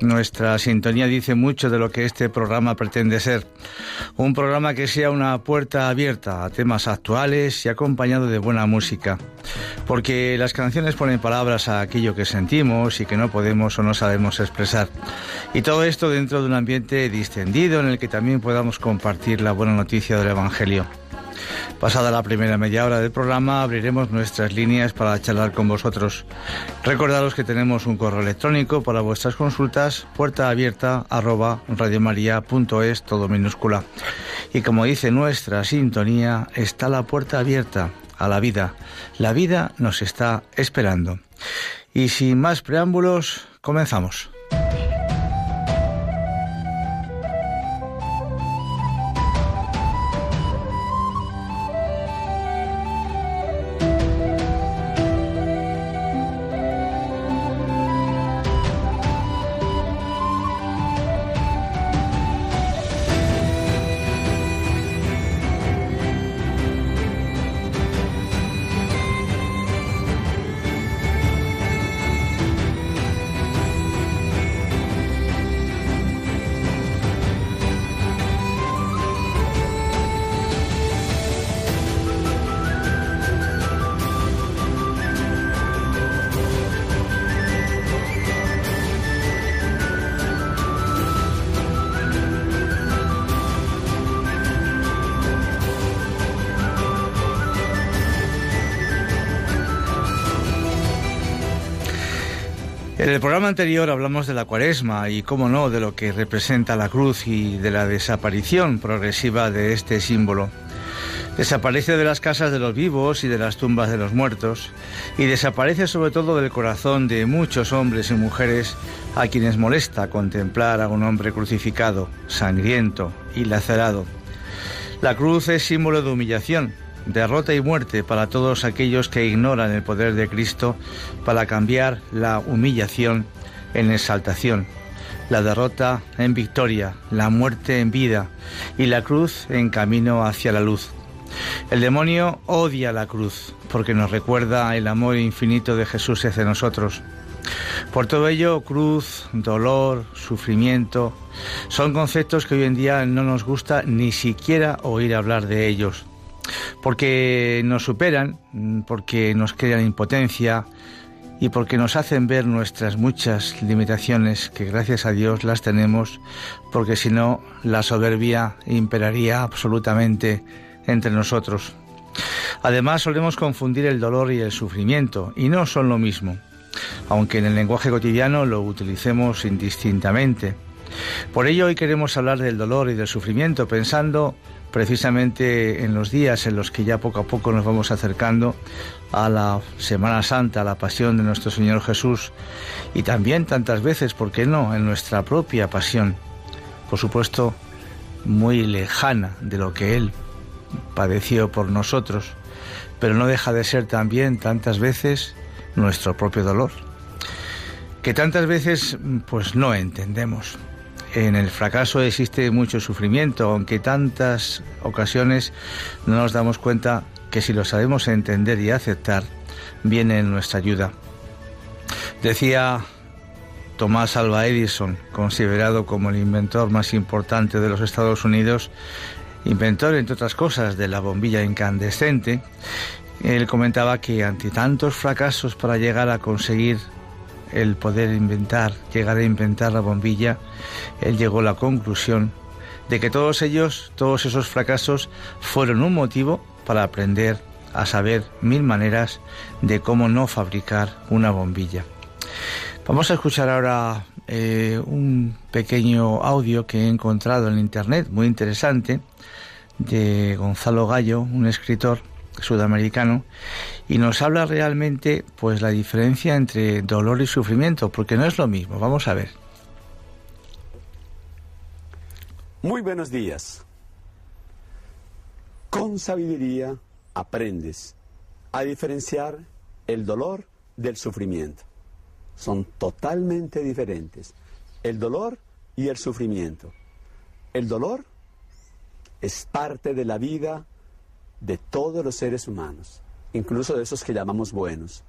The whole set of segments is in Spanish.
Nuestra sintonía dice mucho de lo que este programa pretende ser. Un programa que sea una puerta abierta a temas actuales y acompañado de buena música. Porque las canciones ponen palabras a aquello que sentimos y que no podemos o no sabemos expresar. Y todo esto dentro de un ambiente distendido en el que también podamos compartir la buena noticia del Evangelio. Pasada la primera media hora del programa, abriremos nuestras líneas para charlar con vosotros. Recordaros que tenemos un correo electrónico para vuestras consultas, puerta abierta arroba todo minúscula. Y como dice nuestra sintonía, está la puerta abierta a la vida. La vida nos está esperando. Y sin más preámbulos, comenzamos. El programa anterior hablamos de la cuaresma y, cómo no, de lo que representa la cruz y de la desaparición progresiva de este símbolo. Desaparece de las casas de los vivos y de las tumbas de los muertos y desaparece sobre todo del corazón de muchos hombres y mujeres a quienes molesta contemplar a un hombre crucificado, sangriento y lacerado. La cruz es símbolo de humillación, derrota y muerte para todos aquellos que ignoran el poder de Cristo para cambiar la humillación en exaltación, la derrota en victoria, la muerte en vida y la cruz en camino hacia la luz. El demonio odia la cruz porque nos recuerda el amor infinito de Jesús hacia nosotros. Por todo ello, cruz, dolor, sufrimiento, son conceptos que hoy en día no nos gusta ni siquiera oír hablar de ellos porque nos superan, porque nos crean impotencia y porque nos hacen ver nuestras muchas limitaciones, que gracias a Dios las tenemos, porque si no, la soberbia imperaría absolutamente entre nosotros. Además, solemos confundir el dolor y el sufrimiento, y no son lo mismo, aunque en el lenguaje cotidiano lo utilicemos indistintamente. Por ello hoy queremos hablar del dolor y del sufrimiento, pensando precisamente en los días en los que ya poco a poco nos vamos acercando a la Semana Santa, a la pasión de nuestro Señor Jesús y también tantas veces, ¿por qué no?, en nuestra propia pasión, por supuesto, muy lejana de lo que Él padeció por nosotros, pero no deja de ser también tantas veces nuestro propio dolor, que tantas veces pues no entendemos. En el fracaso existe mucho sufrimiento, aunque tantas ocasiones no nos damos cuenta que si lo sabemos entender y aceptar, viene en nuestra ayuda. Decía Tomás Alva Edison, considerado como el inventor más importante de los Estados Unidos, inventor, entre otras cosas, de la bombilla incandescente, él comentaba que ante tantos fracasos para llegar a conseguir el poder inventar, llegar a inventar la bombilla, él llegó a la conclusión de que todos ellos, todos esos fracasos fueron un motivo para aprender a saber mil maneras de cómo no fabricar una bombilla. Vamos a escuchar ahora eh, un pequeño audio que he encontrado en internet, muy interesante, de Gonzalo Gallo, un escritor sudamericano y nos habla realmente pues la diferencia entre dolor y sufrimiento, porque no es lo mismo. Vamos a ver. Muy buenos días. Con sabiduría aprendes a diferenciar el dolor del sufrimiento. Son totalmente diferentes. El dolor y el sufrimiento. El dolor es parte de la vida de todos los seres humanos, incluso de esos que llamamos buenos.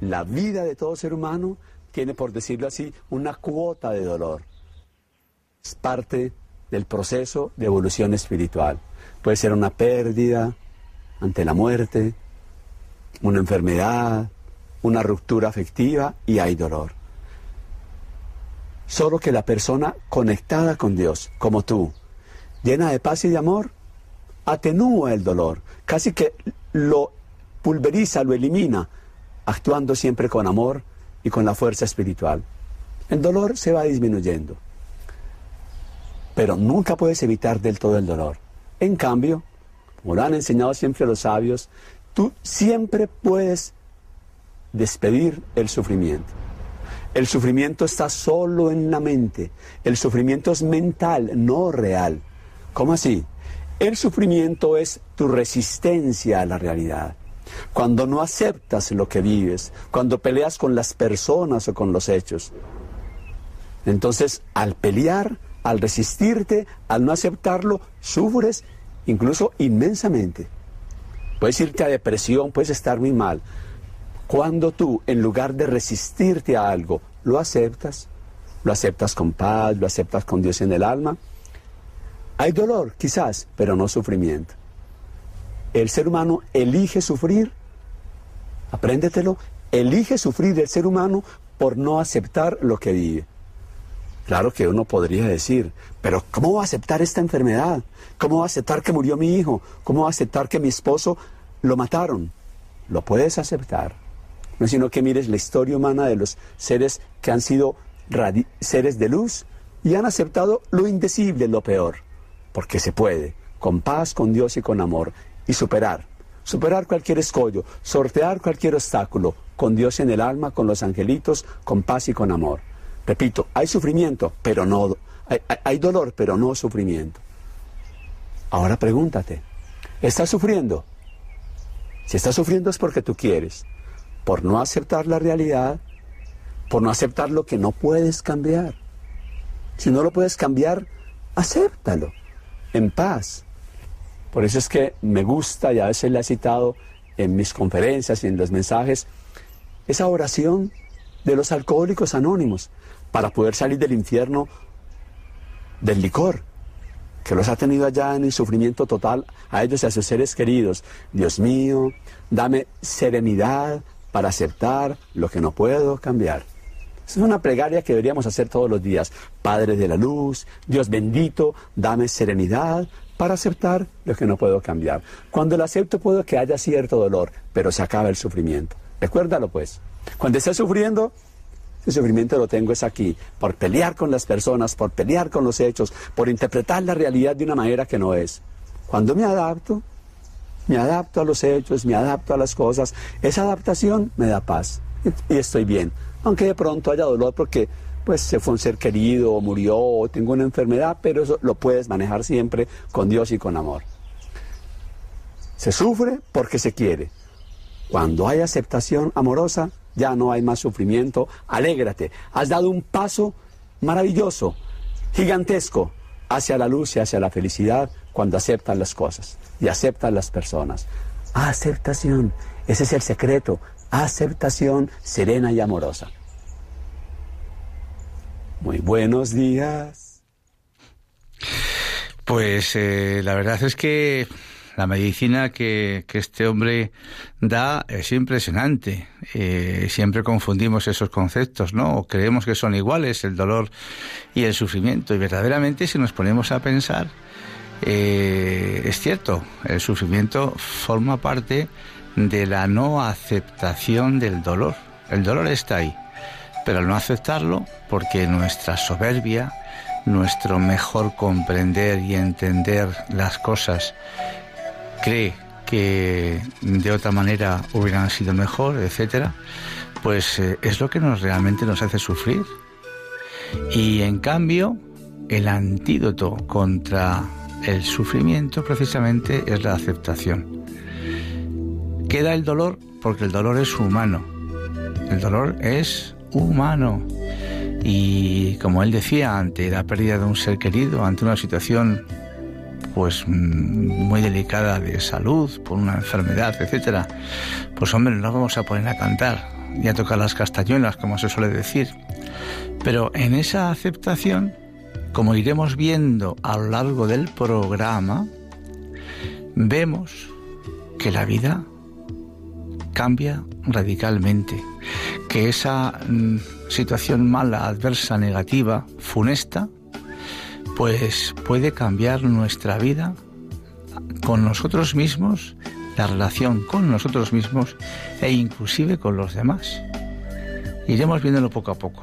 La vida de todo ser humano tiene, por decirlo así, una cuota de dolor. Es parte del proceso de evolución espiritual. Puede ser una pérdida ante la muerte, una enfermedad, una ruptura afectiva y hay dolor. Solo que la persona conectada con Dios, como tú, llena de paz y de amor, atenúa el dolor, casi que lo pulveriza, lo elimina, actuando siempre con amor y con la fuerza espiritual. El dolor se va disminuyendo, pero nunca puedes evitar del todo el dolor. En cambio, como lo han enseñado siempre los sabios, tú siempre puedes despedir el sufrimiento. El sufrimiento está solo en la mente. El sufrimiento es mental, no real. ¿Cómo así? El sufrimiento es tu resistencia a la realidad. Cuando no aceptas lo que vives, cuando peleas con las personas o con los hechos. Entonces, al pelear, al resistirte, al no aceptarlo, sufres incluso inmensamente. Puedes irte a depresión, puedes estar muy mal. Cuando tú, en lugar de resistirte a algo, lo aceptas, lo aceptas con paz, lo aceptas con Dios en el alma, hay dolor, quizás, pero no sufrimiento. El ser humano elige sufrir, apréndetelo, elige sufrir el ser humano por no aceptar lo que vive. Claro que uno podría decir, pero ¿cómo va a aceptar esta enfermedad? ¿Cómo va a aceptar que murió mi hijo? ¿Cómo va a aceptar que mi esposo lo mataron? Lo puedes aceptar. No sino que mires la historia humana de los seres que han sido seres de luz y han aceptado lo indecible, lo peor porque se puede, con paz, con Dios y con amor, y superar, superar cualquier escollo, sortear cualquier obstáculo, con Dios en el alma, con los angelitos, con paz y con amor. Repito, hay sufrimiento, pero no, hay, dolor, pero no sufrimiento. Ahora pregúntate, ¿estás sufriendo? Si estás sufriendo es porque tú quieres, por no aceptar la realidad, por no aceptar lo que no puedes cambiar. Si no lo puedes cambiar, acéptalo en paz. Por eso es que me gusta, y a veces le he citado en mis conferencias y en los mensajes, esa oración de los alcohólicos anónimos para poder salir del infierno del licor. que los ha tenido allá en el sufrimiento total, a ellos y a sus seres queridos. Dios mío, dame serenidad para aceptar lo que no puedo cambiar. Es una plegaria que deberíamos hacer todos los días. Padre de la luz, Dios bendito, dame serenidad para aceptar lo que no puedo cambiar. Cuando lo acepto puedo que haya cierto dolor, pero se acaba el sufrimiento. Recuérdalo pues. Cuando estés sufriendo, el sufrimiento lo tengo es aquí, por pelear con las personas, por pelear con los hechos, por interpretar la realidad de una manera que no es. Cuando me adapto, me adapto a los hechos, me adapto a las cosas, esa adaptación me da paz y estoy bien. Aunque de pronto haya dolor porque pues se fue un ser querido o murió o tengo una enfermedad, pero eso lo puedes manejar siempre con Dios y con amor. Se sufre porque se quiere. Cuando hay aceptación amorosa, ya no hay más sufrimiento. Alégrate, has dado un paso maravilloso, gigantesco, hacia la luz y hacia la felicidad cuando aceptan las cosas y aceptan las personas. Aceptación, ese es el secreto, aceptación serena y amorosa. Muy buenos días. Pues eh, la verdad es que la medicina que, este hombre da es impresionante. Eh, siempre confundimos esos conceptos, ¿no? O creemos que son iguales, el dolor y el sufrimiento. Y verdaderamente, si nos ponemos a pensar, eh, es cierto, el sufrimiento forma parte de la no aceptación del dolor. El dolor está ahí, pero al no aceptarlo, porque nuestra soberbia, nuestro mejor comprender y entender las cosas cree que de otra manera hubieran sido mejor, etcétera, pues eh, es lo que nos realmente nos hace sufrir. Y en cambio, el antídoto contra el sufrimiento precisamente es la aceptación. Queda el dolor porque el dolor es humano. El dolor es humano. Y como él decía, ante la pérdida de un ser querido, ante una situación pues mm, muy delicada de salud, por una enfermedad, etcétera, pues hombre, no vamos a poner a cantar y a tocar las castañuelas, como se suele decir. Pero en esa aceptación, como iremos viendo a lo largo del programa, vemos que la vida cambia radicalmente, que esa mm, situación mala, adversa, negativa, funesta, pues puede cambiar nuestra vida con nosotros mismos, la relación con nosotros mismos e inclusive con los demás. Iremos viéndolo poco a poco.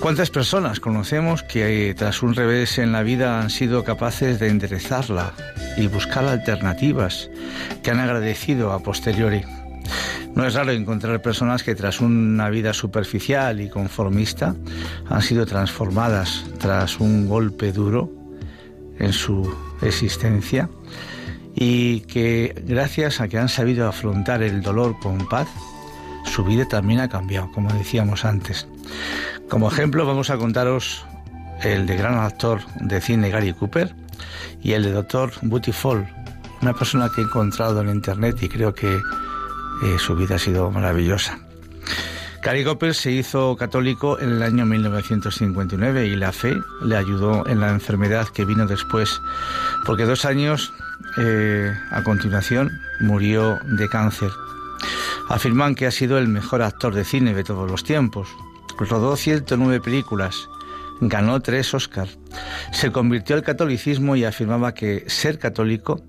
¿Cuántas personas conocemos que tras un revés en la vida han sido capaces de enderezarla y buscar alternativas que han agradecido a posteriori? No es raro encontrar personas que tras una vida superficial y conformista han sido transformadas tras un golpe duro en su existencia y que gracias a que han sabido afrontar el dolor con paz, su vida también ha cambiado, como decíamos antes. Como ejemplo vamos a contaros el de gran actor de cine Gary Cooper y el de doctor Fall, una persona que he encontrado en internet y creo que eh, su vida ha sido maravillosa. Gary Cooper se hizo católico en el año 1959 y la fe le ayudó en la enfermedad que vino después, porque dos años eh, a continuación murió de cáncer. Afirman que ha sido el mejor actor de cine de todos los tiempos, rodó 109 películas, ganó tres Oscars, se convirtió al catolicismo y afirmaba que ser católico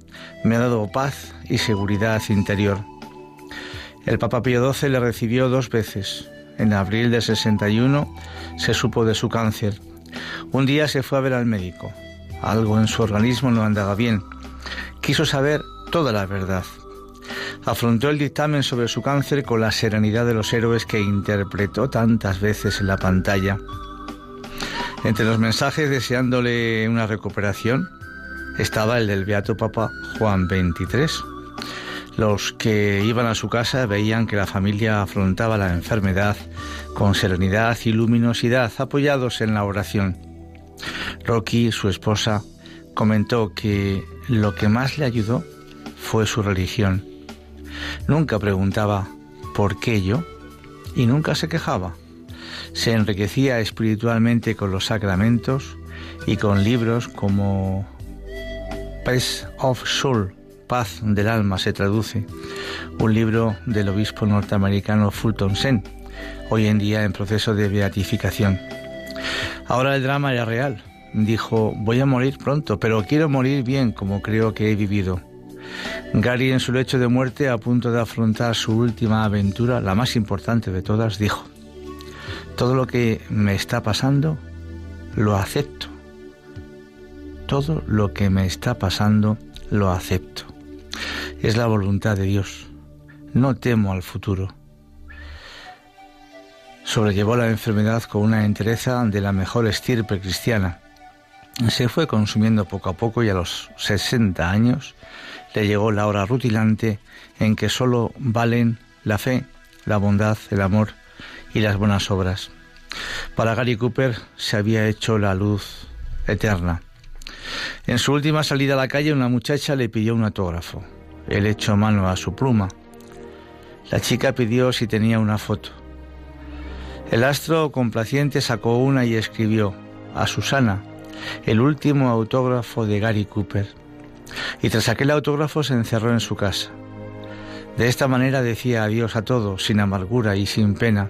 me ha dado paz y seguridad interior. El Papa Pío XII le recibió dos veces. En abril de 61 se supo de su cáncer. Un día se fue a ver al médico. Algo en su organismo no andaba bien. Quiso saber toda la verdad afrontó el dictamen sobre su cáncer con la serenidad de los héroes que interpretó tantas veces en la pantalla. Entre los mensajes deseándole una recuperación estaba el del Beato Papa Juan XXIII. Los que iban a su casa veían que la familia afrontaba la enfermedad con serenidad y luminosidad apoyados en la oración. Rocky, su esposa, comentó que lo que más le ayudó fue su religión Nunca preguntaba ¿por qué yo? y nunca se quejaba. Se enriquecía espiritualmente con los sacramentos y con libros como Peace of Soul, Paz del Alma se traduce, un libro del obispo norteamericano Fulton Sen, hoy en día en proceso de beatificación. Ahora el drama era real. Dijo, voy a morir pronto, pero quiero morir bien como creo que he vivido. Gary en su lecho de muerte, a punto de afrontar su última aventura, la más importante de todas, dijo, todo lo que me está pasando, lo acepto. Todo lo que me está pasando, lo acepto. Es la voluntad de Dios. No temo al futuro. Sobrellevó la enfermedad con una entereza de la mejor estirpe cristiana. Se fue consumiendo poco a poco y a los 60 años le llegó la hora rutilante en que sólo valen la fe, la bondad, el amor y las buenas obras. Para Gary Cooper se había hecho la luz eterna. En su última salida a la calle una muchacha le pidió un autógrafo. Él echó mano a su pluma. La chica pidió si tenía una foto. El astro complaciente sacó una y escribió a Susana, el último autógrafo de Gary Cooper. Y tras aquel autógrafo se encerró en su casa. De esta manera decía adiós a todo, sin amargura y sin pena.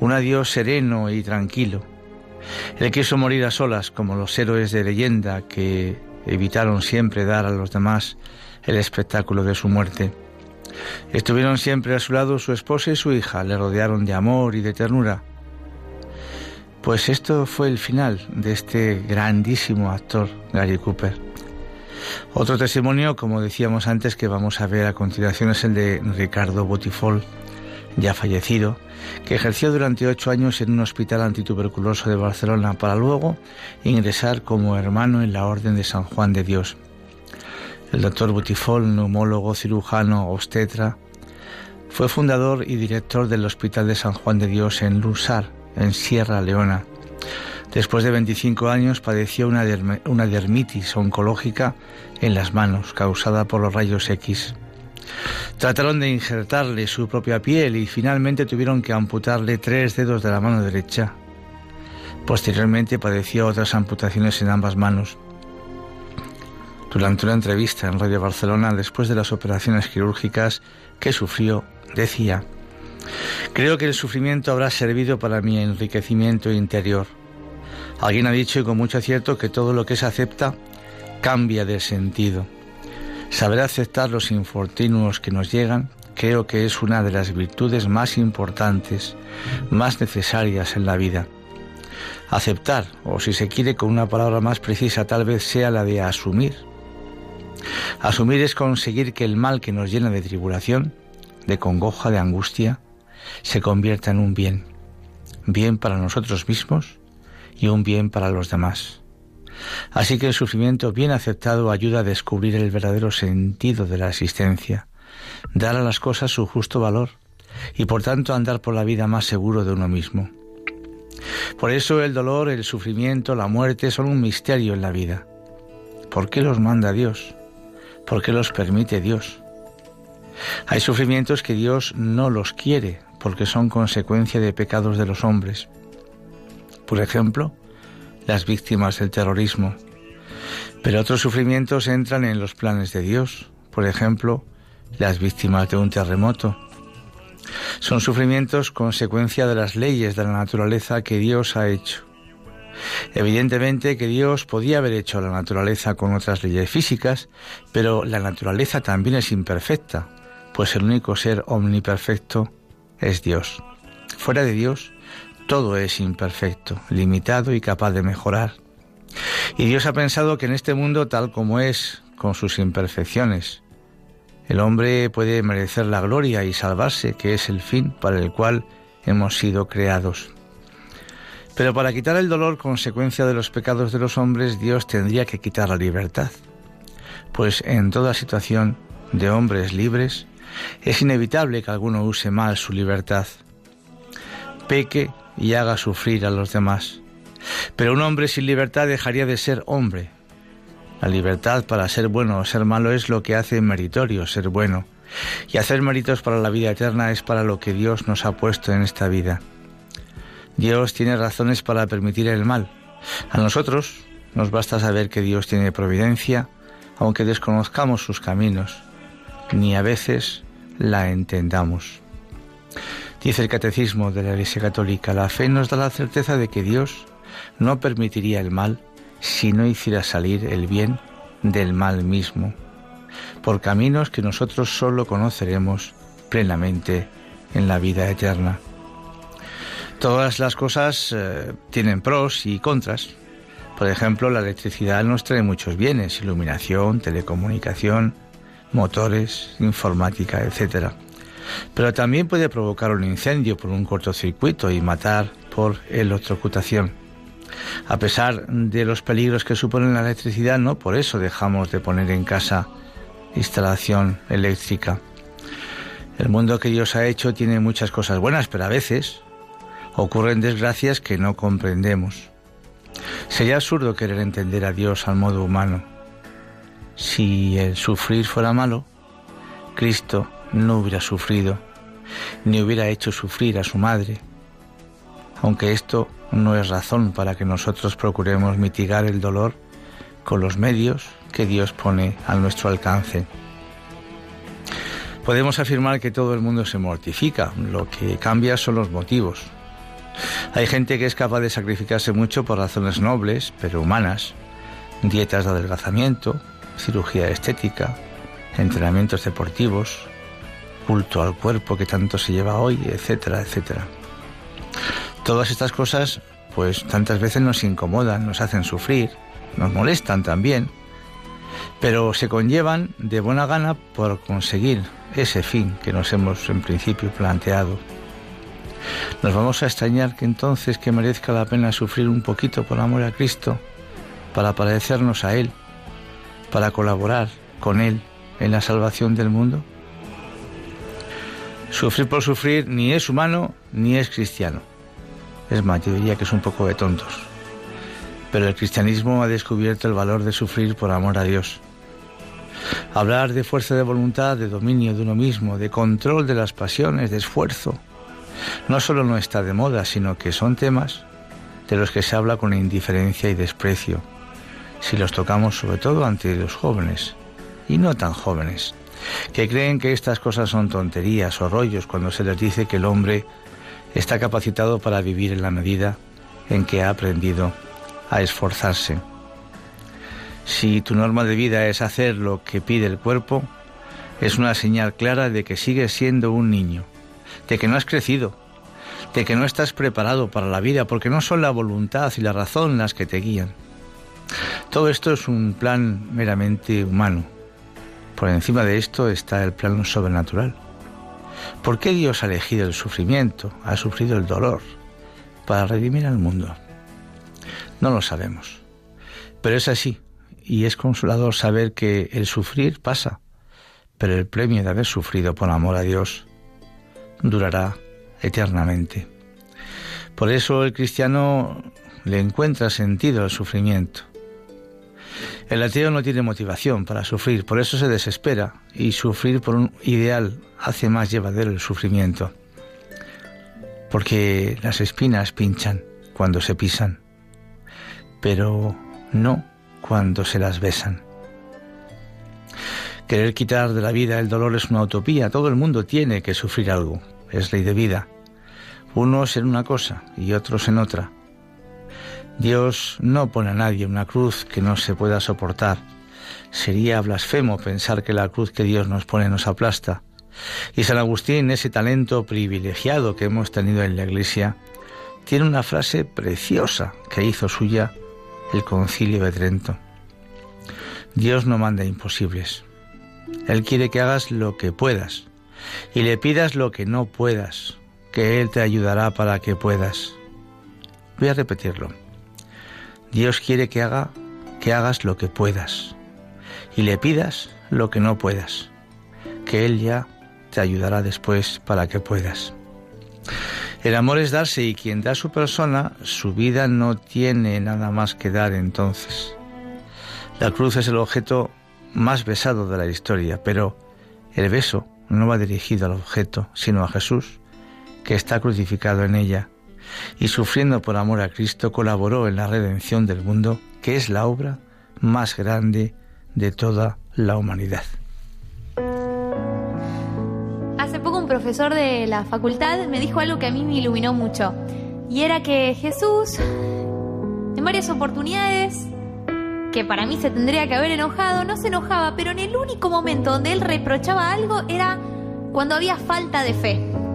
Un adiós sereno y tranquilo. Él quiso morir a solas, como los héroes de leyenda que evitaron siempre dar a los demás el espectáculo de su muerte. Estuvieron siempre a su lado su esposa y su hija, le rodearon de amor y de ternura. Pues esto fue el final de este grandísimo actor, Gary Cooper. Otro testimonio, como decíamos antes, que vamos a ver a continuación es el de Ricardo Botifol, ya fallecido, que ejerció durante ocho años en un hospital antituberculoso de Barcelona para luego ingresar como hermano en la Orden de San Juan de Dios. El doctor Butifol, neumólogo, cirujano, obstetra, fue fundador y director del Hospital de San Juan de Dios en Lusar, en Sierra Leona. Después de 25 años padeció una, dermitis oncológica en las manos causada por los rayos X. Trataron de injertarle su propia piel y finalmente tuvieron que amputarle tres dedos de la mano derecha. Posteriormente padeció otras amputaciones en ambas manos. Durante una entrevista en Radio Barcelona, después de las operaciones quirúrgicas que sufrió, decía, Creo que el sufrimiento habrá servido para mi enriquecimiento interior. Alguien ha dicho y con mucho acierto que todo lo que se acepta cambia de sentido. Saber aceptar los infortunios que nos llegan creo que es una de las virtudes más importantes, más necesarias en la vida. Aceptar, o si se quiere con una palabra más precisa, tal vez sea la de asumir Asumir es conseguir que el mal que nos llena de tribulación, de congoja, de angustia, se convierta en un bien, bien para nosotros mismos y un bien para los demás. Así que el sufrimiento bien aceptado ayuda a descubrir el verdadero sentido de la existencia, dar a las cosas su justo valor y por tanto andar por la vida más seguro de uno mismo. Por eso el dolor, el sufrimiento, la muerte son un misterio en la vida. ¿Por qué los manda Dios? ¿Por qué los permite Dios? Hay sufrimientos que Dios no los quiere porque son consecuencia de pecados de los hombres. Por ejemplo, las víctimas del terrorismo. Pero otros sufrimientos entran en los planes de Dios. Por ejemplo, las víctimas de un terremoto. Son sufrimientos consecuencia de las leyes de la naturaleza que Dios ha hecho. Evidentemente que Dios podía haber hecho la naturaleza con otras leyes físicas, pero la naturaleza también es imperfecta, pues el único ser omniperfecto es Dios. Fuera de Dios, todo es imperfecto, limitado y capaz de mejorar. Y Dios ha pensado que en este mundo tal como es, con sus imperfecciones, el hombre puede merecer la gloria y salvarse, que es el fin para el cual hemos sido creados. Pero para quitar el dolor consecuencia de los pecados de los hombres, Dios tendría que quitar la libertad. Pues en toda situación de hombres libres, es inevitable que alguno use mal su libertad, peque y haga sufrir a los demás. Pero un hombre sin libertad dejaría de ser hombre. La libertad para ser bueno o ser malo es lo que hace meritorio ser bueno. Y hacer méritos para la vida eterna es para lo que Dios nos ha puesto en esta vida. Dios tiene razones para permitir el mal. A nosotros Nos basta saber que Dios tiene providencia, aunque desconozcamos sus caminos, ni a veces la entendamos. Dice el Catecismo de la Iglesia Católica, la fe nos da la certeza de que Dios no permitiría el mal si no hiciera salir el bien del mal mismo, por caminos que nosotros solo conoceremos plenamente en la vida eterna. Todas las cosas eh, tienen pros y contras. Por ejemplo, la electricidad nos trae muchos bienes, iluminación, telecomunicación, motores, informática, etc. Pero también puede provocar un incendio por un cortocircuito y matar por electrocutación. A pesar de los peligros que supone la electricidad, no por eso dejamos de poner en casa instalación eléctrica. El mundo que Dios ha hecho tiene muchas cosas buenas, pero a veces ocurren desgracias que no comprendemos. Sería absurdo querer entender a Dios al modo humano. Si el sufrir fuera malo, Cristo no hubiera sufrido, ni hubiera hecho sufrir a su madre, aunque esto no es razón para que nosotros procuremos mitigar el dolor con los medios que Dios pone a nuestro alcance. Podemos afirmar que todo el mundo se mortifica, lo que cambia son los motivos. Hay gente que es capaz de sacrificarse mucho por razones nobles, pero humanas, dietas de adelgazamiento, cirugía estética, entrenamientos deportivos, culto al cuerpo que tanto se lleva hoy, etcétera, etcétera. Todas estas cosas, pues tantas veces nos incomodan, nos hacen sufrir, nos molestan también, pero se conllevan de buena gana por conseguir ese fin que nos hemos en principio planteado. Nos vamos a extrañar que entonces que merezca la pena sufrir un poquito por amor a Cristo, para parecernos a Él, para colaborar con Él en la salvación del mundo. Sufrir por sufrir ni es humano ni es cristiano. Es más, diría que es un poco de tontos. Pero el cristianismo ha descubierto el valor de sufrir por amor a Dios. Hablar de fuerza de voluntad, de dominio de uno mismo, de control de las pasiones, de esfuerzo, no solo no está de moda, sino que son temas de los que se habla con indiferencia y desprecio, si los tocamos sobre todo ante los jóvenes, y no tan jóvenes, que creen que estas cosas son tonterías o rollos cuando se les dice que el hombre está capacitado para vivir en la medida en que ha aprendido a esforzarse. Si tu norma de vida es hacer lo que pide el cuerpo, es una señal clara de que sigues siendo un niño, de que no has crecido, de que no estás preparado para la vida, porque no son la voluntad y la razón las que te guían. Todo esto es un plan meramente humano. Por encima de esto está el plano sobrenatural. ¿Por qué Dios ha elegido el sufrimiento, ha sufrido el dolor para redimir al mundo? No lo sabemos. Pero es así, y es consolador saber que el sufrir pasa, pero el premio de haber sufrido por amor a Dios durará eternamente. Por eso el cristiano le encuentra sentido al sufrimiento. El ateo no tiene motivación para sufrir, por eso se desespera y sufrir por un ideal hace más llevadero el sufrimiento. Porque las espinas pinchan cuando se pisan, pero no cuando se las besan. Querer quitar de la vida el dolor es una utopía. Todo el mundo tiene que sufrir algo. Es ley de vida. Unos en una cosa y otros en otra. Dios no pone a nadie una cruz que no se pueda soportar. Sería blasfemo pensar que la cruz que Dios nos pone nos aplasta. Y San Agustín, ese talento privilegiado que hemos tenido en la Iglesia, tiene una frase preciosa que hizo suya el concilio de Trento. Dios no manda imposibles. Él quiere que hagas lo que puedas y le pidas lo que no puedas, que Él te ayudará para que puedas. Voy a repetirlo. Dios quiere que haga que hagas lo que puedas y le pidas lo que no puedas, que Él ya te ayudará después para que puedas. El amor es darse y quien da su persona, su vida no tiene nada más que dar entonces. La cruz es el objeto más besado de la historia, pero el beso no va dirigido al objeto, sino a Jesús, que está crucificado en ella, y sufriendo por amor a Cristo colaboró en la redención del mundo, que es la obra más grande de toda la humanidad. Hace poco un profesor de la facultad me dijo algo que a mí me iluminó mucho, y era que Jesús, en varias oportunidades, que para mí se tendría que haber enojado, no se enojaba, pero en el único momento donde él reprochaba algo era cuando había falta de fe.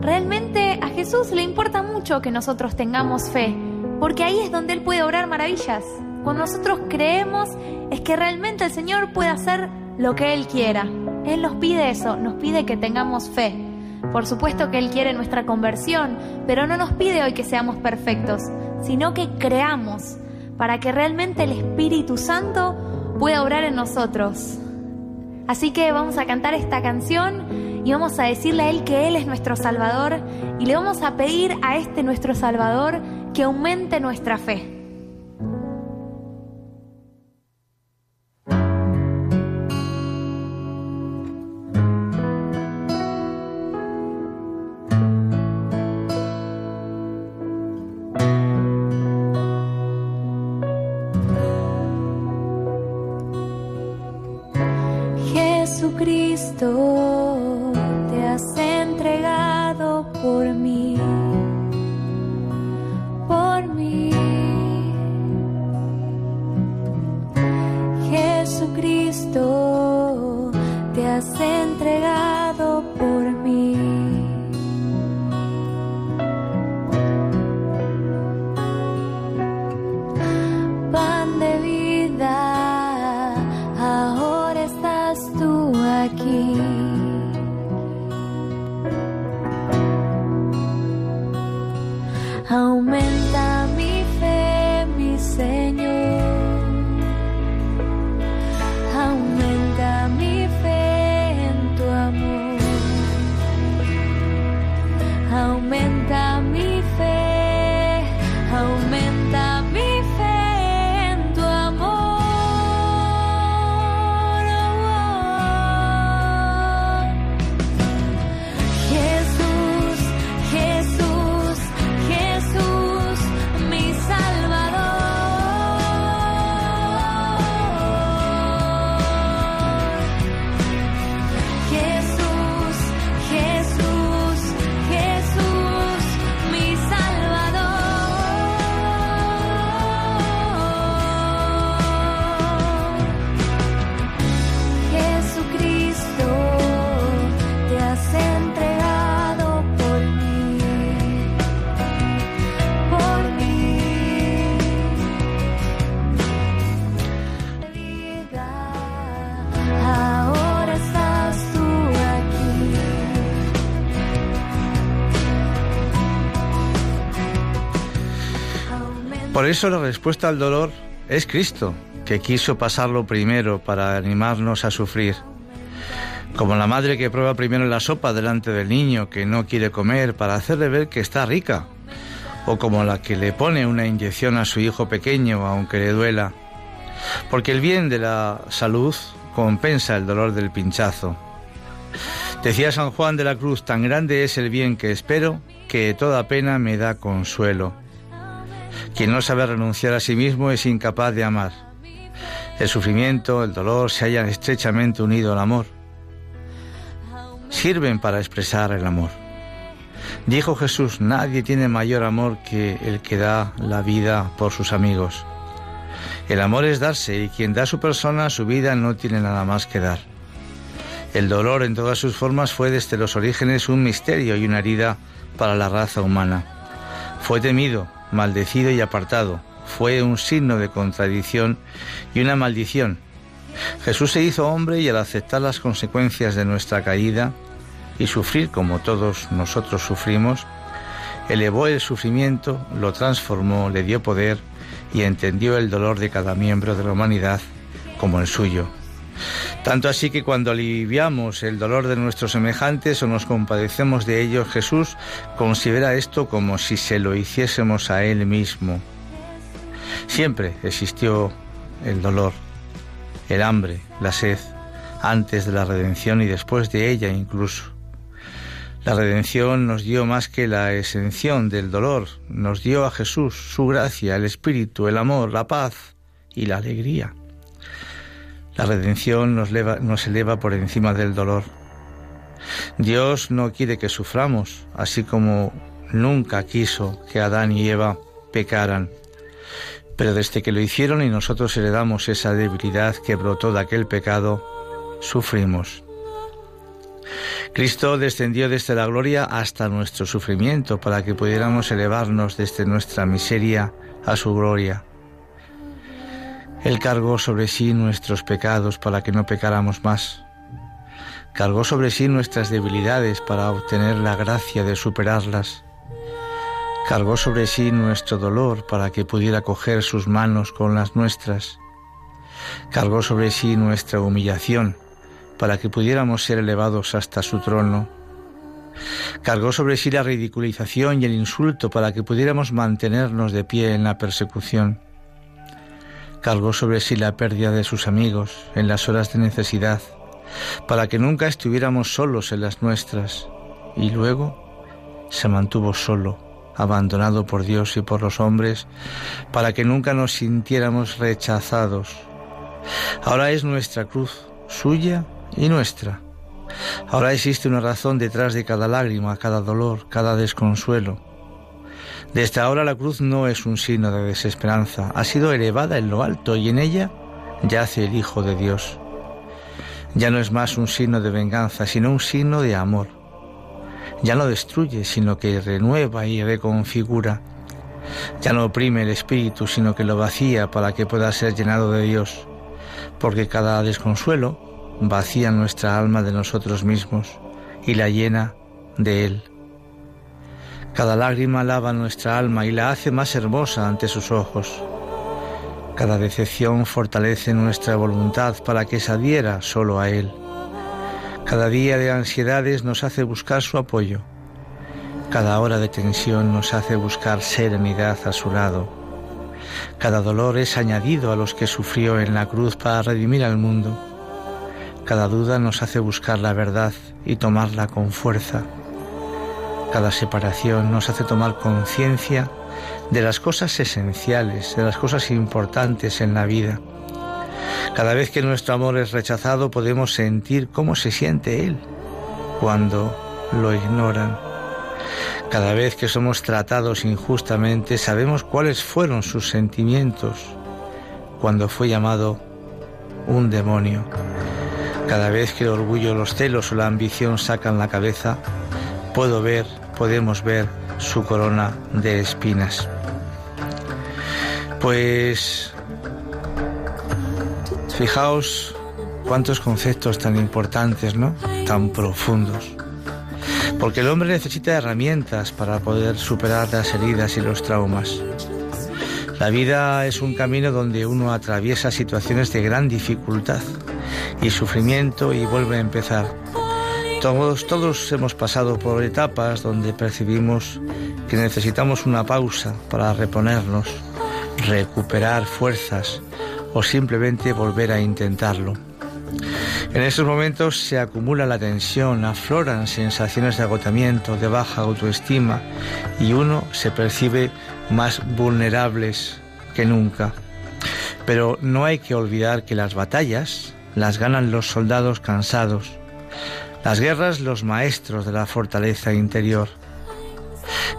Realmente a Jesús le importa mucho que nosotros tengamos fe, porque ahí es donde Él puede obrar maravillas. Cuando nosotros creemos es que realmente el Señor puede hacer lo que Él quiera. Él nos pide eso, nos pide que tengamos fe. Por supuesto que Él quiere nuestra conversión, pero no nos pide hoy que seamos perfectos, sino que creamos para que realmente el Espíritu Santo pueda obrar en nosotros. Así que vamos a cantar esta canción y vamos a decirle a Él que Él es nuestro Salvador y le vamos a pedir a este nuestro Salvador que aumente nuestra fe. Por eso la respuesta al dolor es Cristo, que quiso pasarlo primero para animarnos a sufrir. Como la madre que prueba primero la sopa delante del niño que no quiere comer para hacerle ver que está rica. O como la que le pone una inyección a su hijo pequeño aunque le duela. Porque el bien de la salud compensa el dolor del pinchazo. Decía San Juan de la Cruz, tan grande es el bien que espero que toda pena me da consuelo. Quien no sabe renunciar a sí mismo es incapaz de amar. El sufrimiento, el dolor se hallan estrechamente unidos al amor. Sirven para expresar el amor. Dijo Jesús, nadie tiene mayor amor que el que da la vida por sus amigos. El amor es darse y quien da su persona, su vida, no tiene nada más que dar. El dolor en todas sus formas fue desde los orígenes un misterio y una herida para la raza humana. Fue temido, maldecido y apartado. Fue un signo de contradicción y una maldición. Jesús se hizo hombre y al aceptar las consecuencias de nuestra caída y sufrir como todos nosotros sufrimos, elevó el sufrimiento, lo transformó, le dio poder y entendió el dolor de cada miembro de la humanidad como el suyo. Tanto así que cuando aliviamos el dolor de nuestros semejantes o nos compadecemos de ellos, Jesús considera esto como si se lo hiciésemos a Él mismo. Siempre existió el dolor, el hambre, la sed, antes de la redención y después de ella incluso. La redención nos dio más que la exención del dolor, nos dio a Jesús su gracia, el Espíritu, el amor, la paz y la alegría. La redención nos eleva, por encima del dolor. Dios no quiere que suframos, así como nunca quiso que Adán y Eva pecaran. Pero desde que lo hicieron y nosotros heredamos esa debilidad que brotó de aquel pecado, sufrimos. Cristo descendió desde la gloria hasta nuestro sufrimiento para que pudiéramos elevarnos desde nuestra miseria a su gloria. Él cargó sobre sí nuestros pecados para que no pecáramos más. Cargó sobre sí nuestras debilidades para obtener la gracia de superarlas. Cargó sobre sí nuestro dolor para que pudiera coger sus manos con las nuestras. Cargó sobre sí nuestra humillación para que pudiéramos ser elevados hasta su trono. Cargó sobre sí la ridiculización y el insulto para que pudiéramos mantenernos de pie en la persecución. Cargó sobre sí la pérdida de sus amigos en las horas de necesidad, para que nunca estuviéramos solos en las nuestras. Y luego se mantuvo solo, abandonado por Dios y por los hombres, para que nunca nos sintiéramos rechazados. Ahora es nuestra cruz, suya y nuestra. Ahora existe una razón detrás de cada lágrima, cada dolor, cada desconsuelo. Desde ahora la cruz no es un signo de desesperanza, ha sido elevada en lo alto y en ella yace el Hijo de Dios. Ya no es más un signo de venganza, sino un signo de amor. Ya no destruye, sino que renueva y reconfigura. Ya no oprime el espíritu, sino que lo vacía para que pueda ser llenado de Dios. Porque cada desconsuelo, vacía nuestra alma de nosotros mismos y la llena de Él. Cada lágrima lava nuestra alma y la hace más hermosa ante sus ojos. Cada decepción fortalece nuestra voluntad para que se adhiera solo a Él. Cada día de ansiedades nos hace buscar su apoyo. Cada hora de tensión nos hace buscar serenidad a su lado. Cada dolor es añadido a los que sufrió en la cruz para redimir al mundo. Cada duda nos hace buscar la verdad y tomarla con fuerza. Cada separación nos hace tomar conciencia de las cosas esenciales, de las cosas importantes en la vida. Cada vez que nuestro amor es rechazado podemos sentir cómo se siente Él cuando lo ignoran. Cada vez que somos tratados injustamente sabemos cuáles fueron sus sentimientos cuando fue llamado un demonio. Cada vez que el orgullo, los celos o la ambición sacan la cabeza, puedo ver, podemos ver su corona de espinas. Pues fijaos cuántos conceptos tan importantes, ¿no? Tan profundos. Porque el hombre necesita herramientas para poder superar las heridas y los traumas. La vida es un camino donde uno atraviesa situaciones de gran dificultad y sufrimiento y vuelve a empezar. Todos, hemos pasado por etapas donde percibimos que necesitamos una pausa para reponernos, recuperar fuerzas o simplemente volver a intentarlo. En esos momentos se acumula la tensión, afloran sensaciones de agotamiento, de baja autoestima y uno se percibe más vulnerables que nunca. Pero no hay que olvidar que las batallas, las ganan los soldados cansados, las guerras los maestros de la fortaleza interior.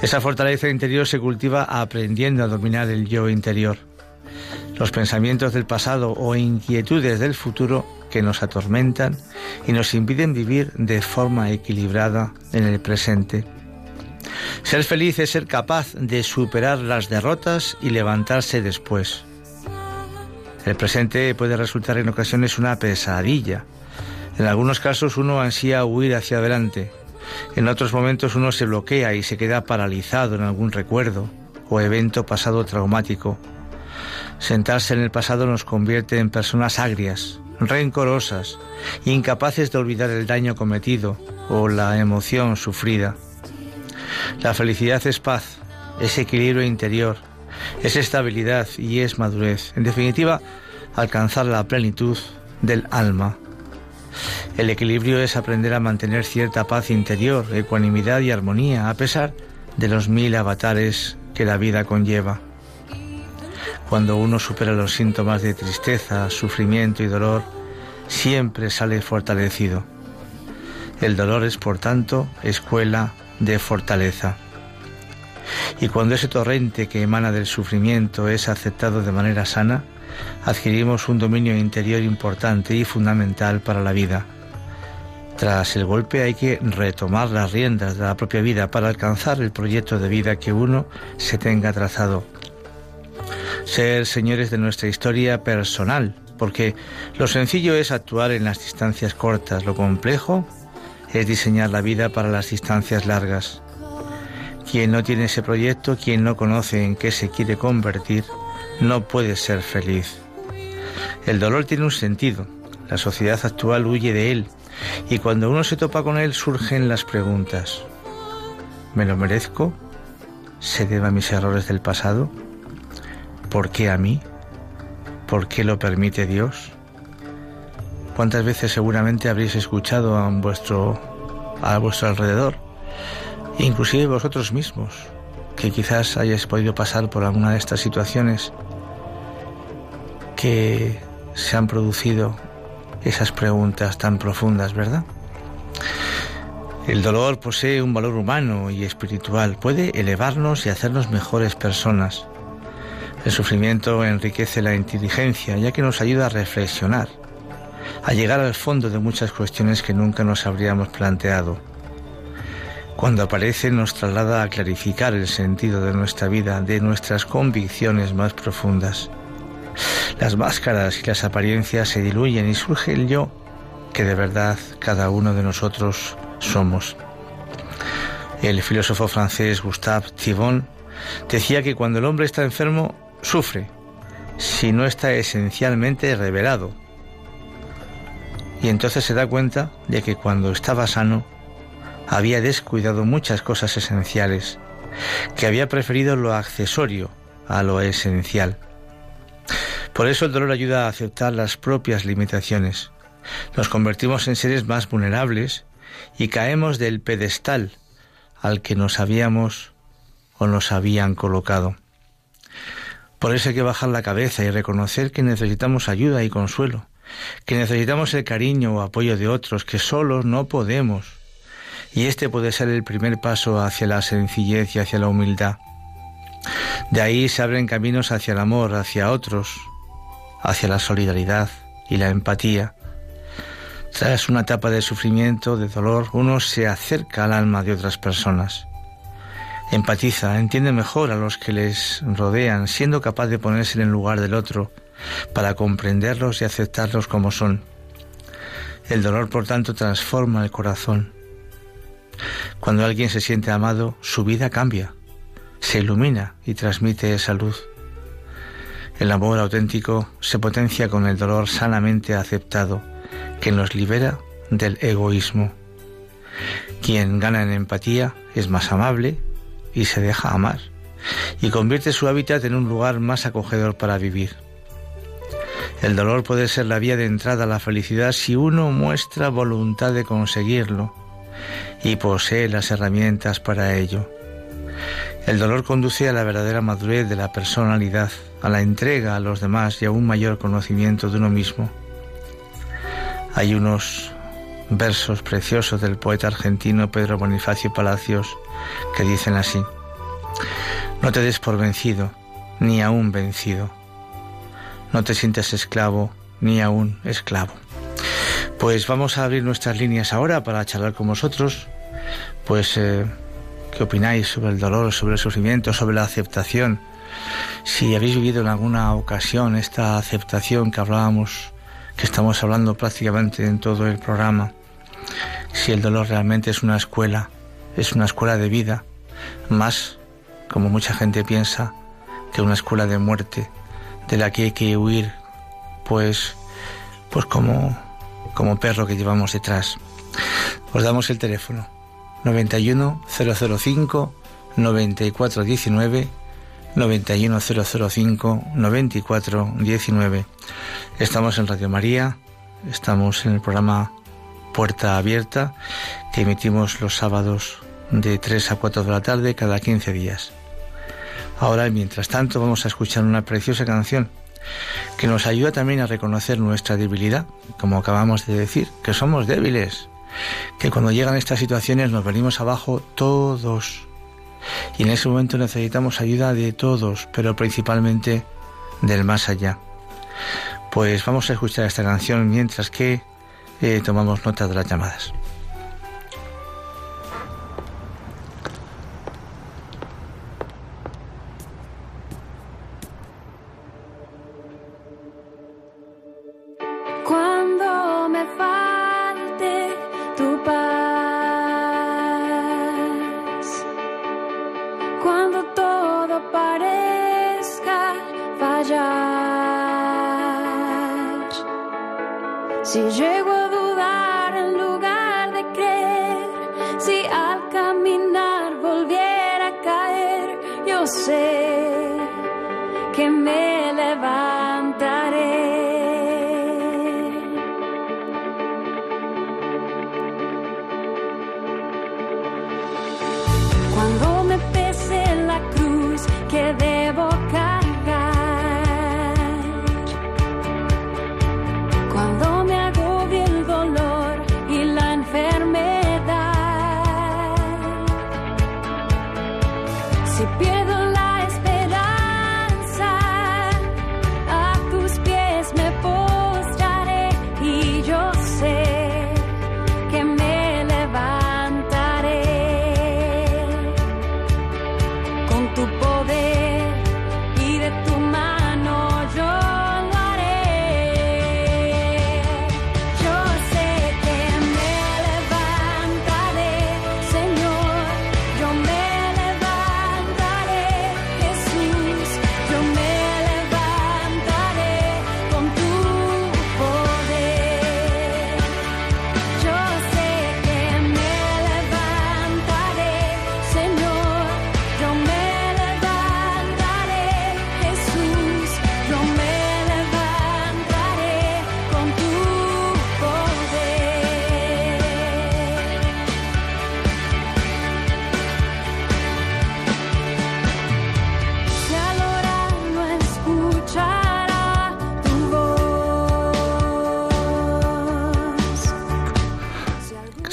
Esa fortaleza interior se cultiva aprendiendo a dominar el yo interior, los pensamientos del pasado o inquietudes del futuro que nos atormentan y nos impiden vivir de forma equilibrada en el presente. Ser feliz es ser capaz de superar las derrotas y levantarse después. El presente puede resultar en ocasiones una pesadilla. En algunos casos uno ansía huir hacia adelante. En otros momentos uno se bloquea y se queda paralizado en algún recuerdo o evento pasado traumático. Sentarse en el pasado nos convierte en personas agrias, rencorosas, incapaces de olvidar el daño cometido o la emoción sufrida. La felicidad es paz, es equilibrio interior, es estabilidad y es madurez. En definitiva, alcanzar la plenitud del alma. El equilibrio es aprender a mantener cierta paz interior, ecuanimidad y armonía, a pesar de los mil avatares que la vida conlleva. Cuando uno supera los síntomas de tristeza, sufrimiento y dolor, siempre sale fortalecido. El dolor es, por tanto, escuela de fortaleza. Y cuando ese torrente que emana del sufrimiento es aceptado de manera sana, adquirimos un dominio interior importante y fundamental para la vida. Tras el golpe hay que retomar las riendas de la propia vida para alcanzar el proyecto de vida que uno se tenga trazado. Ser señores de nuestra historia personal, porque lo sencillo es actuar en las distancias cortas, lo complejo es diseñar la vida para las distancias largas. Quien no tiene ese proyecto, quien no conoce en qué se quiere convertir, no puede ser feliz. El dolor tiene un sentido, la sociedad actual huye de él y cuando uno se topa con él surgen las preguntas. ¿Me lo merezco? ¿Se debe a mis errores del pasado? ¿Por qué a mí? ¿Por qué lo permite Dios? ¿Cuántas veces seguramente habréis escuchado a vuestro, a vuestro alrededor, inclusive vosotros mismos, que quizás hayáis podido pasar por alguna de estas situaciones que se han producido esas preguntas tan profundas, ¿verdad? El dolor posee un valor humano y espiritual, puede elevarnos y hacernos mejores personas. El sufrimiento enriquece la inteligencia, ya que nos ayuda a reflexionar, a llegar al fondo de muchas cuestiones que nunca nos habríamos planteado. Cuando aparece nos traslada a clarificar el sentido de nuestra vida, de nuestras convicciones más profundas. Las máscaras y las apariencias se diluyen y surge el yo que de verdad cada uno de nosotros somos. El filósofo francés Gustave Thibon decía que cuando el hombre está enfermo, sufre, si no está esencialmente revelado. Y entonces se da cuenta de que cuando estaba sano, había descuidado muchas cosas esenciales, que había preferido lo accesorio a lo esencial. Por eso el dolor ayuda a aceptar las propias limitaciones. Nos convertimos en seres más vulnerables y caemos del pedestal al que nos habíamos o nos habían colocado. Por eso hay que bajar la cabeza y reconocer que necesitamos ayuda y consuelo, que necesitamos el cariño o apoyo de otros, que solos no podemos. Y este puede ser el primer paso hacia la sencillez y hacia la humildad. De ahí se abren caminos hacia el amor, hacia otros, hacia la solidaridad y la empatía. Tras una etapa de sufrimiento, de dolor, uno se acerca al alma de otras personas. Empatiza, entiende mejor a los que les rodean, siendo capaz de ponerse en el lugar del otro para comprenderlos y aceptarlos como son. El dolor, por tanto, transforma el corazón. Cuando alguien se siente amado, su vida cambia, se ilumina y transmite esa luz. El amor auténtico se potencia con el dolor sanamente aceptado, que nos libera del egoísmo. Quien gana en empatía es más amable y se deja amar, y convierte su hábitat en un lugar más acogedor para vivir. El dolor puede ser la vía de entrada a la felicidad si uno muestra voluntad de conseguirlo y posee las herramientas para ello. El dolor conduce a la verdadera madurez de la personalidad, a la entrega a los demás y a un mayor conocimiento de uno mismo. Hay unos versos preciosos del poeta argentino Pedro Bonifacio Palacios que dicen así, No te des por vencido, ni aún vencido. No te sientas esclavo, ni aún esclavo. Pues vamos a abrir nuestras líneas ahora para charlar con vosotros. Pues eh, ¿Qué opináis sobre el dolor, sobre el sufrimiento, sobre la aceptación? Si habéis vivido en alguna ocasión esta aceptación que hablábamos, que estamos hablando prácticamente en todo el programa, si el dolor realmente es una escuela, es una escuela de vida, más, como mucha gente piensa, que una escuela de muerte, de la que hay que huir, pues, pues como, como perro que llevamos detrás. Os damos el teléfono 91 005 94 19 91 005 94 19. Estamos en Radio María, estamos en el programa Puerta Abierta que emitimos los sábados de 3 a 4 de la tarde cada 15 días. Ahora, mientras tanto, vamos a escuchar una preciosa canción que nos ayuda también a reconocer nuestra debilidad, como acabamos de decir, que somos débiles, que cuando llegan estas situaciones nos venimos abajo todos. Y en ese momento necesitamos ayuda de todos, pero principalmente del más allá. Pues vamos a escuchar esta canción mientras que eh, tomamos nota de las llamadas.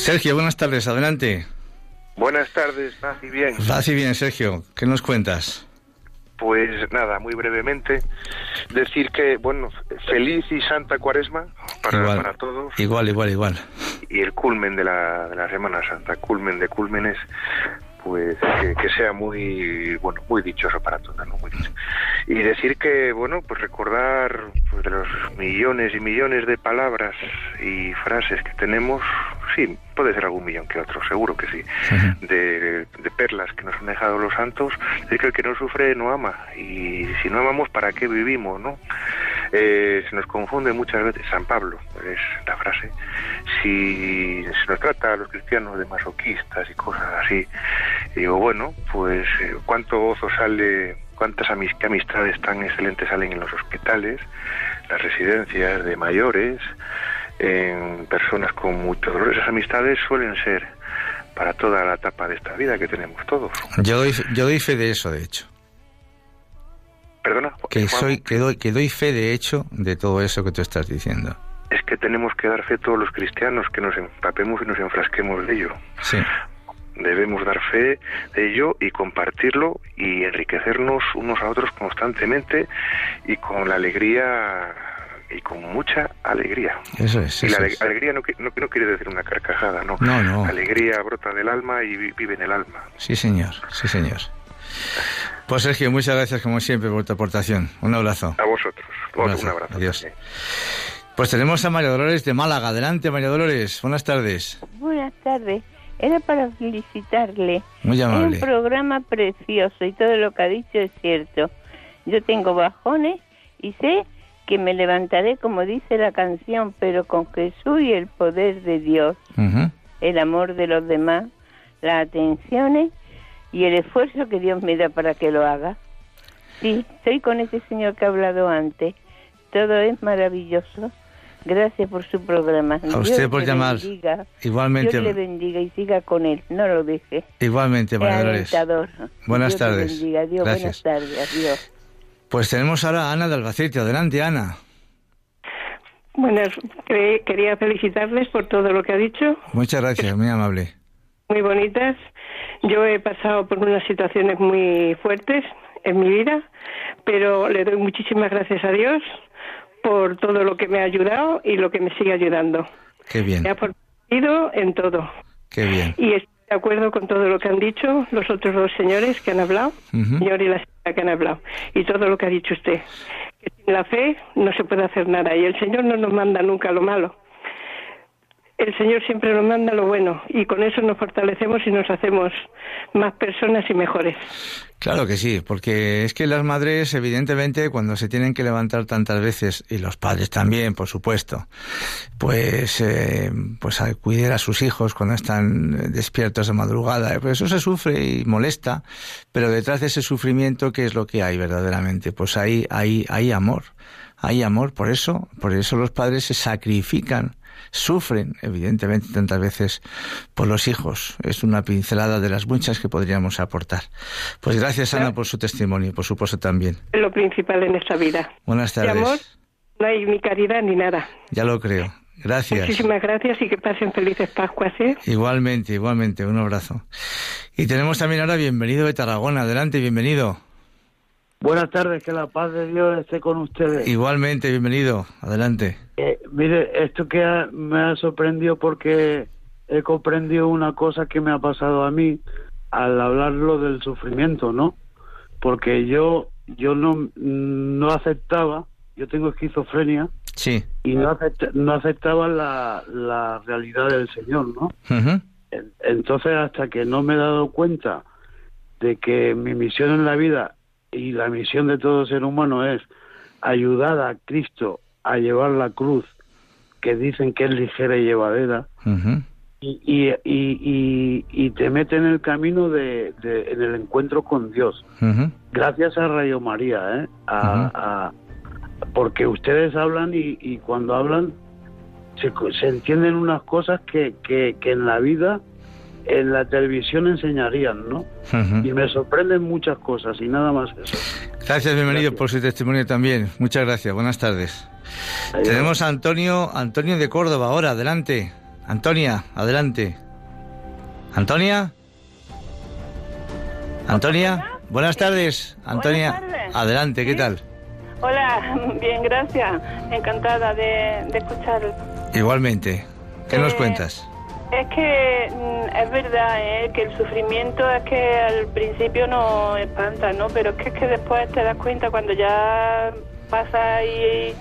Sergio, buenas tardes, adelante. Buenas tardes, paz y bien. Paz y bien, Sergio, ¿qué nos cuentas? Pues nada, muy brevemente, decir que, bueno, feliz y santa cuaresma para, todos. Igual, igual, igual. Y el culmen de la, de la Semana Santa, culmen de cúlmenes, pues que, sea muy bueno muy dichoso para todos ¿no? muy y decir que bueno pues recordar pues, de los millones y millones de palabras y frases que tenemos sí puede ser algún millón que otro seguro que sí. De, perlas que nos han dejado los santos decir que el que no sufre no ama. Y si no amamos para qué vivimos no eh, se nos confunde muchas veces San Pablo es la frase si se nos trata a los cristianos de masoquistas y cosas así digo bueno pues eh, cuánto gozo sale cuántas amistades tan excelentes salen en los hospitales las residencias de mayores en personas con mucho dolor esas amistades suelen ser para toda la etapa de esta vida que tenemos todos. Yo doy, yo doy fe de eso de hecho. Perdona. Que, soy, que, doy, que doy fe, de hecho, de todo eso que tú estás diciendo. Es que tenemos que dar fe todos los cristianos, que nos empapemos y nos enfrasquemos de ello. Sí. Debemos dar fe de ello y compartirlo y enriquecernos unos a otros constantemente y con la alegría y con mucha alegría. Eso es. y la alegría no, no, no, quiere decir una carcajada, no. No, no. Alegría brota del alma y vive en el alma. Sí, señor, sí, señor. Pues Sergio, muchas gracias como siempre por tu aportación. Un abrazo. A vosotros. Un abrazo. Adiós. Pues tenemos a María Dolores de Málaga. Adelante, María Dolores. Buenas tardes. Buenas tardes. Era para felicitarle. Muy amable. Es un programa precioso y todo lo que ha dicho es cierto. Yo tengo bajones y sé que me levantaré como dice la canción, pero con Jesús y el poder de Dios, el amor de los demás, las atenciones y el esfuerzo que Dios me da para que lo haga. Sí, soy con ese señor que ha hablado antes. Todo es maravilloso. Gracias por su programa. A usted por llamar. Igualmente. Dios le bendiga y siga con él. No lo deje. Igualmente, María Dolores. Buenas tardes. bendiga. Dios, buenas tardes. Adiós. Pues tenemos ahora a Ana de Albacete. Adelante, Ana. Buenas. Quería felicitarles por todo lo que ha dicho. Muchas gracias, muy amable. Muy bonitas. Yo he pasado por unas situaciones muy fuertes en mi vida, pero le doy muchísimas gracias a Dios por todo lo que me ha ayudado y lo que me sigue ayudando. Qué bien. Me ha fortalecido en todo. Qué bien. Y estoy de acuerdo con todo lo que han dicho los otros dos señores que han hablado, señor y la señora que han hablado, y todo lo que ha dicho usted. Que sin la fe no se puede hacer nada y el Señor no nos manda nunca lo malo el Señor siempre nos manda lo bueno y con eso nos fortalecemos y nos hacemos más personas y mejores. Claro que sí, porque es que las madres, evidentemente, cuando se tienen que levantar tantas veces, y los padres también, por supuesto, pues, eh, pues a cuidar a sus hijos cuando están despiertos de madrugada, pues eso se sufre y molesta, pero detrás de ese sufrimiento, ¿qué es lo que hay verdaderamente? Pues hay, hay, hay amor, hay amor, por eso, por eso los padres se sacrifican sufren, evidentemente, tantas veces por los hijos. Es una pincelada de las muchas que podríamos aportar. Pues gracias, Ana, por su testimonio, por supuesto también. Es lo principal en esta vida. Buenas tardes. amor, no hay ni caridad ni nada. Ya lo creo. Gracias. Muchísimas gracias y que pasen felices Pascuas. ¿eh? Igualmente, igualmente. Un abrazo. Y tenemos también ahora bienvenido de Tarragona. Adelante, bienvenido. Buenas tardes, que la paz de Dios esté con ustedes. Igualmente, bienvenido. Adelante. Eh, mire, esto que me ha sorprendido porque he comprendido una cosa que me ha pasado a mí al hablarlo del sufrimiento, ¿no? Porque yo yo no, no aceptaba, yo tengo esquizofrenia, sí. y no, no aceptaba la, la realidad del Señor, ¿no? Entonces, hasta que no me he dado cuenta de que mi misión en la vida y la misión de todo ser humano es ayudar a Cristo a llevar la cruz, que dicen que es ligera y llevadera, y, y, y, y, te mete en el camino de, en el encuentro con Dios. Gracias a Radio María, ¿eh? a, porque ustedes hablan y, cuando hablan se, se, entienden unas cosas que, que, que en la vida en la televisión enseñarían, ¿no? Y me sorprenden muchas cosas y nada más eso. Gracias, bienvenido por su testimonio también. Muchas gracias, buenas tardes. Tenemos a Antonio, Antonio de Córdoba ahora, adelante. Antonia, adelante. Antonia. Antonia, buenas tardes. Antonia, adelante, ¿qué tal? Hola, bien, gracias. Encantada de, escuchar. Igualmente. ¿Qué nos eh, cuentas? Es que mm, es verdad ¿eh? que el sufrimiento es que al principio no espanta, ¿no? Pero es que, es que después te das cuenta cuando ya pasas y,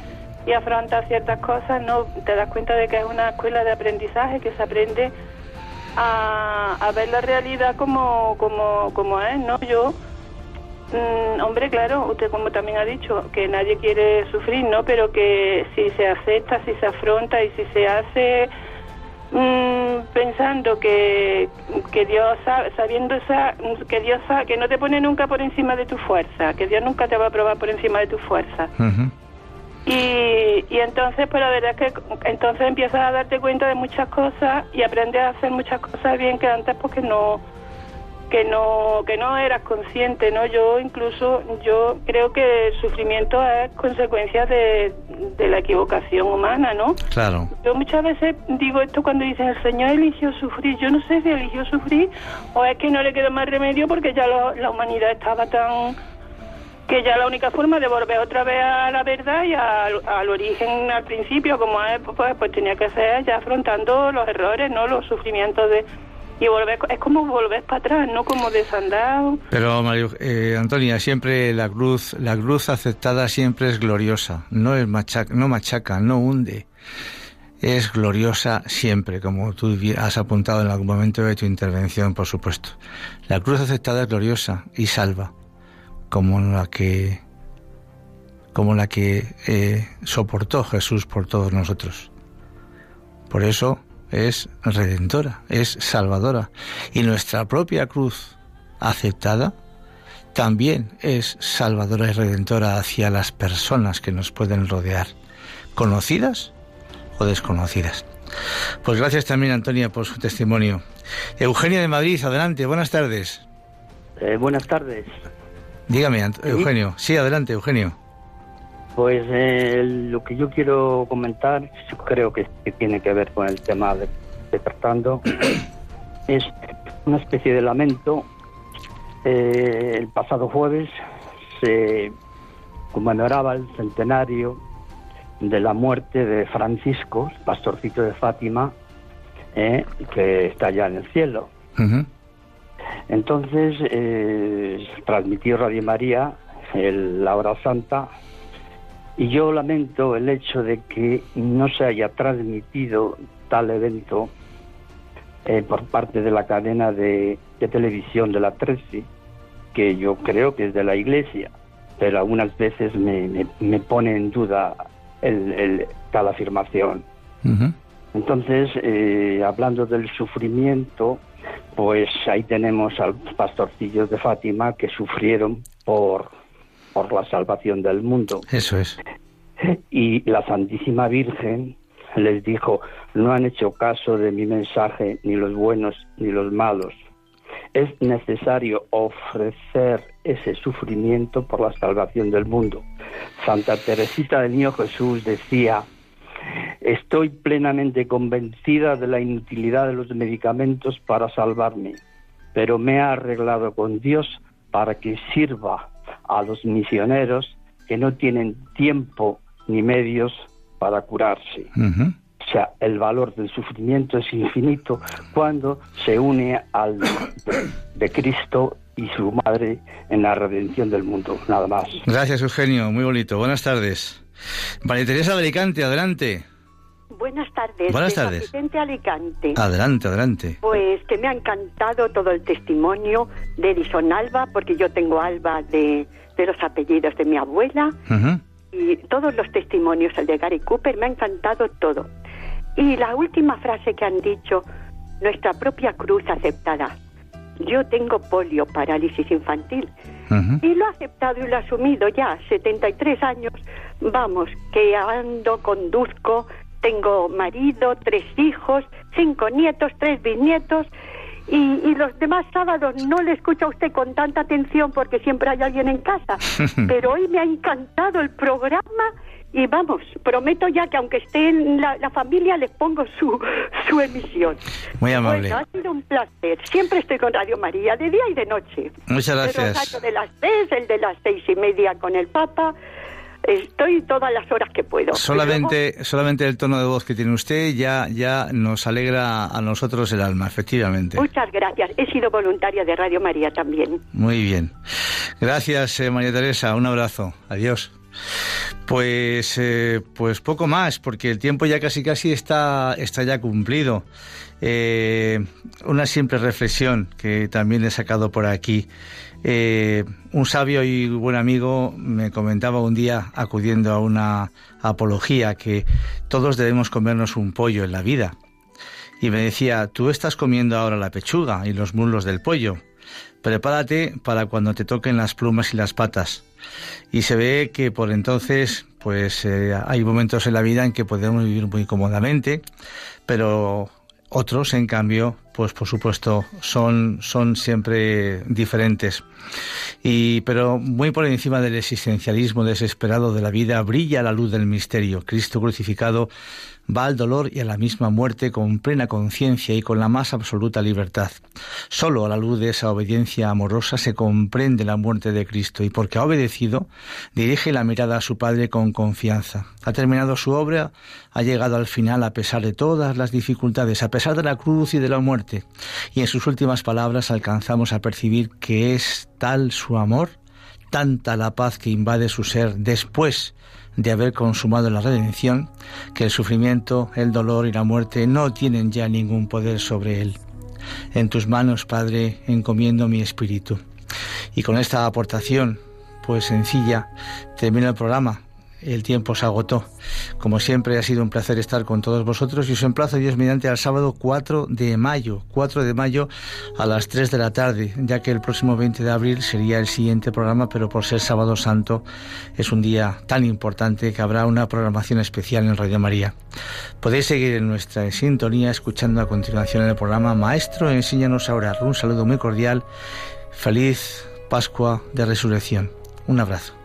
y afrontas ciertas cosas, ¿no? Te das cuenta de que es una escuela de aprendizaje que se aprende a, a ver la realidad como, como, como es, ¿no? Yo, mm, hombre, claro, usted como también ha dicho, que nadie quiere sufrir, ¿no? Pero que si se acepta, si se afronta y si se hace Mm, pensando que, que Dios sabiendo esa, que Dios que no te pone nunca por encima de tu fuerza, que Dios nunca te va a probar por encima de tu fuerza. Y, y entonces, pues la verdad es que entonces empiezas a darte cuenta de muchas cosas y aprendes a hacer muchas cosas bien que antes porque no que no que no eras consciente no yo incluso yo creo que el sufrimiento es consecuencia de, la equivocación humana no claro. Yo muchas veces digo esto cuando dicen el señor eligió sufrir yo no sé si eligió sufrir o es que no le quedó más remedio porque ya la humanidad estaba tan que ya la única forma de volver otra vez a la verdad y al, origen al principio como es pues, pues tenía que ser ya afrontando los errores no los sufrimientos de y volver es como volver para atrás no como desandado. Pero Mario eh, Antonia siempre la cruz la cruz aceptada siempre es gloriosa. No es machaca no machaca no hunde. Es gloriosa siempre como tú has apuntado en algún momento de tu intervención por supuesto. La cruz aceptada es gloriosa y salva como la que como la que eh, soportó Jesús por todos nosotros. Por eso es redentora, es salvadora. Y nuestra propia cruz aceptada también es salvadora y redentora hacia las personas que nos pueden rodear, conocidas o desconocidas. Pues gracias también, Antonia, por su testimonio. Eugenio de Madrid, adelante, buenas tardes. Eh, buenas tardes. Dígame, Eugenio. Sí, adelante, Eugenio. Pues eh, lo que yo quiero comentar, creo que, tiene que ver con el tema de, de tratando, es una especie de lamento. Eh, el pasado jueves se conmemoraba el centenario de la muerte de Francisco, pastorcito de Fátima, eh, que está ya en el cielo. Entonces eh, transmitió Radio María la hora santa y yo lamento el hecho de que no se haya transmitido tal evento eh, por parte de la cadena de, televisión de la 13, que yo creo que es de la Iglesia, pero algunas veces me, me, pone en duda el, tal afirmación. Entonces, eh, hablando del sufrimiento, pues ahí tenemos a los pastorcillos de Fátima que sufrieron por, por la salvación del mundo. Eso es. Y la Santísima Virgen les dijo, no han hecho caso de mi mensaje, ni los buenos ni los malos. Es necesario ofrecer ese sufrimiento por la salvación del mundo. Santa Teresita del Niño Jesús decía, estoy plenamente convencida de la inutilidad de los medicamentos para salvarme, pero me he arreglado con Dios para que sirva a los misioneros que no tienen tiempo ni medios para curarse. O sea, el valor del sufrimiento es infinito cuando se une al de Cristo y su madre en la redención del mundo, nada más. Gracias, Eugenio, muy bonito. Buenas tardes. María Teresa de Alicante, adelante. Buenas tardes. Buenas tardes. Alicante. Adelante, adelante. Pues que me ha encantado todo el testimonio de Edison Alba, porque yo tengo Alba de, de los apellidos de mi abuela. Y todos los testimonios, el de Gary Cooper, me ha encantado todo. Y la última frase que han dicho, nuestra propia cruz aceptada. Yo tengo polio, parálisis infantil. Y lo ha aceptado y lo ha asumido ya, 73 años. Vamos, que ando, conduzco, tengo marido, tres hijos, cinco nietos, tres bisnietos. Y, y, los demás sábados no le escucho a usted con tanta atención porque siempre hay alguien en casa. Pero hoy me ha encantado el programa y vamos, prometo ya que aunque esté en la, familia, les pongo su, su emisión. Muy amable. Bueno, ha sido un placer. Siempre estoy con Radio María, de día y de noche. Muchas gracias. El de las tres, el de las seis y media con el Papa. Estoy todas las horas que puedo. Solamente, solamente el tono de voz que tiene usted ya, ya nos alegra a nosotros el alma, efectivamente. Muchas gracias. He sido voluntaria de Radio María también. Muy bien. Gracias, eh, María Teresa. Un abrazo. Adiós. Pues, eh, pues poco más, porque el tiempo ya casi casi está, está ya cumplido. Eh, una simple reflexión que también he sacado por aquí. Eh, un sabio y buen amigo me comentaba un día, acudiendo a una apología, que todos debemos comernos un pollo en la vida. Y me decía, tú estás comiendo ahora la pechuga y los muslos del pollo. Prepárate para cuando te toquen las plumas y las patas y se ve que por entonces pues eh, hay momentos en la vida en que podemos vivir muy cómodamente, pero otros en cambio pues por supuesto son, son siempre diferentes. Y, pero muy por encima del existencialismo desesperado de la vida brilla la luz del misterio. Cristo crucificado va al dolor y a la misma muerte con plena conciencia y con la más absoluta libertad. Solo a la luz de esa obediencia amorosa se comprende la muerte de Cristo y porque ha obedecido, dirige la mirada a su Padre con confianza. Ha terminado su obra, ha llegado al final a pesar de todas las dificultades, a pesar de la cruz y de la muerte. Y en sus últimas palabras alcanzamos a percibir que es tal su amor, tanta la paz que invade su ser después de haber consumado la redención, que el sufrimiento, el dolor y la muerte no tienen ya ningún poder sobre él. En tus manos, Padre, encomiendo mi espíritu. Y con esta aportación, pues sencilla, termino el programa el tiempo se agotó. Como siempre ha sido un placer estar con todos vosotros y os emplazo Dios mediante al sábado 4 de mayo, 4 de mayo a las 3 de la tarde, ya que el próximo 20 de abril sería el siguiente programa, pero por ser sábado santo es un día tan importante que habrá una programación especial en Radio María. Podéis seguir en nuestra sintonía escuchando a continuación el programa Maestro, enséñanos a orar. Un saludo muy cordial. Feliz Pascua de Resurrección. Un abrazo.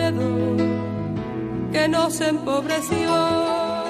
que nos empobreció.